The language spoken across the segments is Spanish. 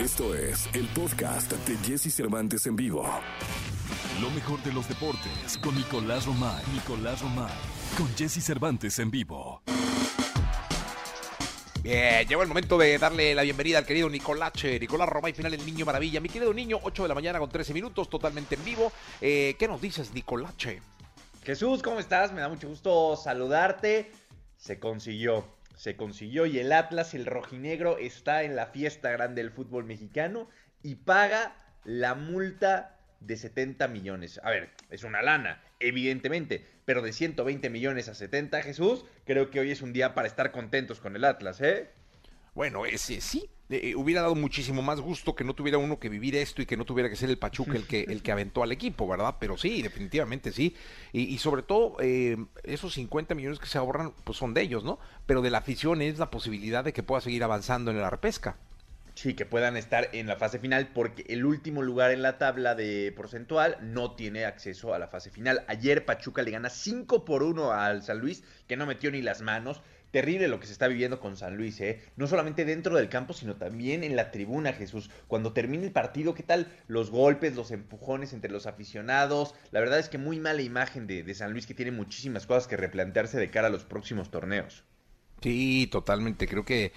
Esto es el podcast de Jesse Cervantes en vivo. Lo mejor de los deportes con Nicolás Romay. Nicolás Romay. Con Jesse Cervantes en vivo. Bien, llegó el momento de darle la bienvenida al querido Nicolache, Nicolás Romay, final el Niño Maravilla. Mi querido niño, 8 de la mañana con 13 minutos, totalmente en vivo. Eh, ¿Qué nos dices, Nicolache? Jesús, ¿cómo estás? Me da mucho gusto saludarte. Se consiguió, se consiguió y el Atlas, el rojinegro, está en la fiesta grande del fútbol mexicano y paga la multa de 70 millones. A ver, es una lana, evidentemente, pero de 120 millones a 70, Jesús, creo que hoy es un día para estar contentos con el Atlas, ¿eh? Bueno, ese sí, eh, hubiera dado muchísimo más gusto que no tuviera uno que vivir esto y que no tuviera que ser el Pachuca el que, el que aventó al equipo, ¿verdad? Pero sí, definitivamente sí. Y, y sobre todo, eh, esos 50 millones que se ahorran, pues son de ellos, ¿no? Pero de la afición es la posibilidad de que pueda seguir avanzando en la repesca. Sí, que puedan estar en la fase final porque el último lugar en la tabla de porcentual no tiene acceso a la fase final. Ayer Pachuca le gana 5 por 1 al San Luis, que no metió ni las manos. Terrible lo que se está viviendo con San Luis, ¿eh? No solamente dentro del campo, sino también en la tribuna, Jesús. Cuando termine el partido, ¿qué tal los golpes, los empujones entre los aficionados? La verdad es que muy mala imagen de, de San Luis que tiene muchísimas cosas que replantearse de cara a los próximos torneos. Sí, totalmente. Creo que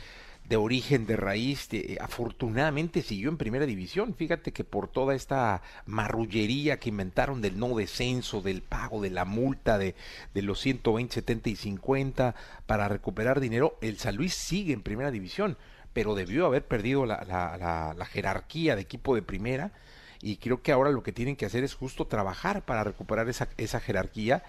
de origen, de raíz, de, afortunadamente siguió en primera división. Fíjate que por toda esta marrullería que inventaron del no descenso, del pago de la multa de, de los 120, 70 y 50 para recuperar dinero, el San Luis sigue en primera división, pero debió haber perdido la, la, la, la jerarquía de equipo de primera y creo que ahora lo que tienen que hacer es justo trabajar para recuperar esa, esa jerarquía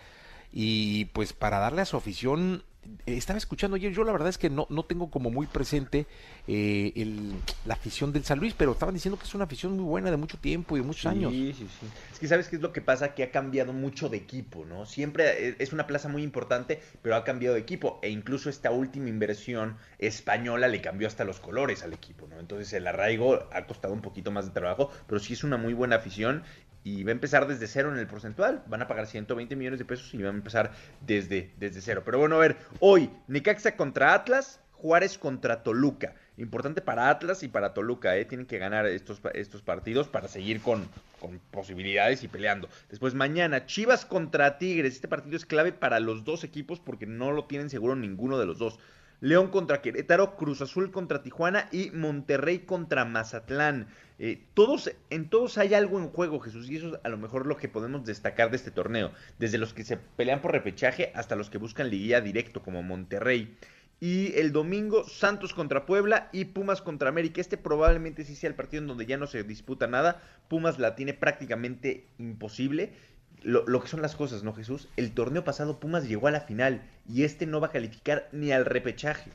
y pues para darle a su afición estaba escuchando ayer, yo la verdad es que no, no tengo como muy presente eh, el, la afición del San Luis, pero estaban diciendo que es una afición muy buena de mucho tiempo y de muchos sí, años. Sí, sí, Es que sabes qué es lo que pasa, que ha cambiado mucho de equipo, ¿no? Siempre es una plaza muy importante, pero ha cambiado de equipo. E incluso esta última inversión española le cambió hasta los colores al equipo, ¿no? Entonces el arraigo ha costado un poquito más de trabajo, pero sí es una muy buena afición y va a empezar desde cero en el porcentual. Van a pagar 120 millones de pesos y van a empezar desde, desde cero. Pero bueno, a ver, hoy Necaxa contra Atlas, Juárez contra Toluca. Importante para Atlas y para Toluca, ¿eh? Tienen que ganar estos, estos partidos para seguir con, con posibilidades y peleando. Después mañana, Chivas contra Tigres. Este partido es clave para los dos equipos porque no lo tienen seguro ninguno de los dos. León contra Querétaro, Cruz Azul contra Tijuana y Monterrey contra Mazatlán. Eh, todos, en todos hay algo en juego, Jesús, y eso es a lo mejor lo que podemos destacar de este torneo. Desde los que se pelean por repechaje hasta los que buscan liguilla directo, como Monterrey. Y el domingo, Santos contra Puebla y Pumas contra América. Este probablemente sí sea el partido en donde ya no se disputa nada. Pumas la tiene prácticamente imposible lo, lo, que son las cosas, ¿no, Jesús? El torneo pasado Pumas llegó a la final y este no va a calificar ni al repechaje.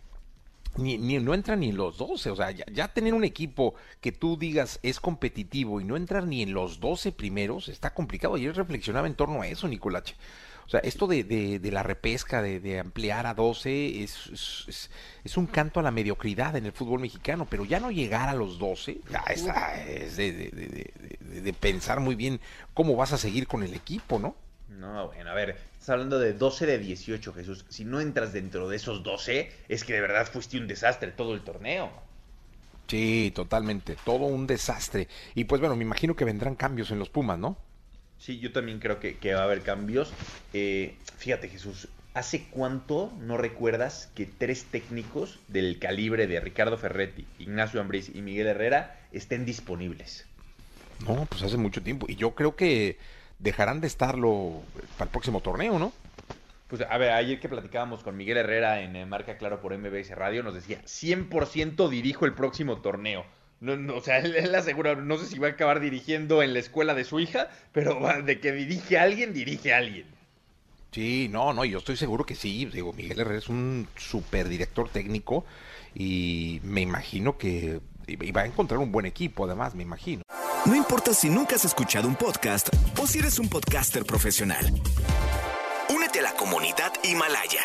Ni, ni no entran ni en los 12, o sea, ya, ya, tener un equipo que tú digas es competitivo y no entrar ni en los 12 primeros está complicado. Ayer reflexionaba en torno a eso, Nicolache. O sea, esto de, de, de la repesca, de, de, ampliar a 12, es, es, es, un canto a la mediocridad en el fútbol mexicano, pero ya no llegar a los 12, ya está, es de, pensar muy bien cómo vas a seguir con el equipo, ¿no? No, bueno, a ver, estás hablando de 12 de 18, Jesús. Si no entras dentro de esos 12, es que de verdad fuiste un desastre todo el torneo. Sí, totalmente, todo un desastre. Y pues bueno, me imagino que vendrán cambios en los Pumas, ¿no? Sí, yo también creo que, que va a haber cambios. Eh, fíjate, Jesús, ¿hace cuánto no recuerdas que tres técnicos del calibre de Ricardo Ferretti, Ignacio Ambriz y Miguel Herrera estén disponibles? No, pues hace mucho tiempo. Y yo creo que dejarán de estarlo para el próximo torneo, ¿no? Pues a ver, ayer que platicábamos con Miguel Herrera en Marca Claro por MBS Radio, nos decía, 100% dirijo el próximo torneo. No, no, o sea, él, él, asegura, no sé si va a acabar dirigiendo en la escuela de su hija, pero de que dirige a alguien, dirige a alguien. Sí, no, no, yo estoy seguro que sí. Digo, Miguel Herrera es un super director técnico y me imagino que va a encontrar un buen equipo, además, me imagino. No importa si nunca has escuchado un podcast o si eres un podcaster profesional. Únete a la comunidad Himalaya.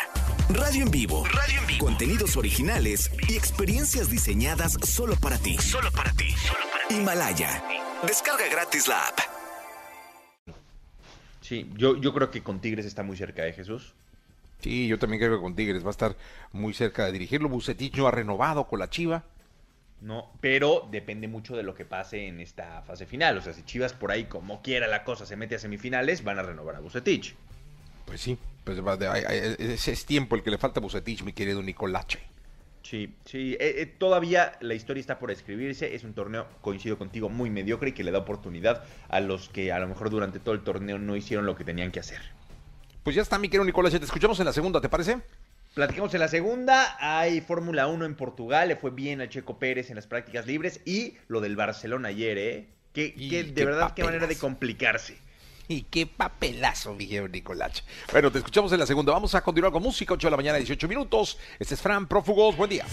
Radio en vivo. Radio en vivo. Contenidos originales y experiencias diseñadas solo para ti. Solo para ti. Solo para ti. Himalaya. Descarga gratis la app. Sí, yo, yo creo que con Tigres está muy cerca de Jesús. Sí, yo también creo que con Tigres va a estar muy cerca de dirigirlo. Bucetich no ha renovado con la Chiva. ¿No? Pero depende mucho de lo que pase en esta fase final. O sea, si Chivas por ahí, como quiera la cosa, se mete a semifinales, van a renovar a Bucetich. Pues sí, pues ese es tiempo el que le falta a Bucetich, mi querido Nicolache. Sí, sí, eh, eh, todavía la historia está por escribirse, es un torneo, coincido contigo, muy mediocre y que le da oportunidad a los que a lo mejor durante todo el torneo no hicieron lo que tenían que hacer. Pues ya está, mi querido Nicolás, te escuchamos en la segunda, ¿te parece? Platicamos en la segunda, hay Fórmula 1 en Portugal, le fue bien a Checo Pérez en las prácticas libres y lo del Barcelona ayer, ¿eh? Que, de verdad, qué manera de complicarse. Y qué papelazo, dijeron Nicolás. Bueno, te escuchamos en la segunda. Vamos a continuar con música, 8 de la mañana, 18 minutos. Este es Fran Prófugos. Buen día.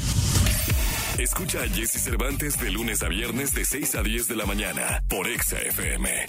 Escucha a Jesse Cervantes de lunes a viernes de 6 a 10 de la mañana por Exa FM.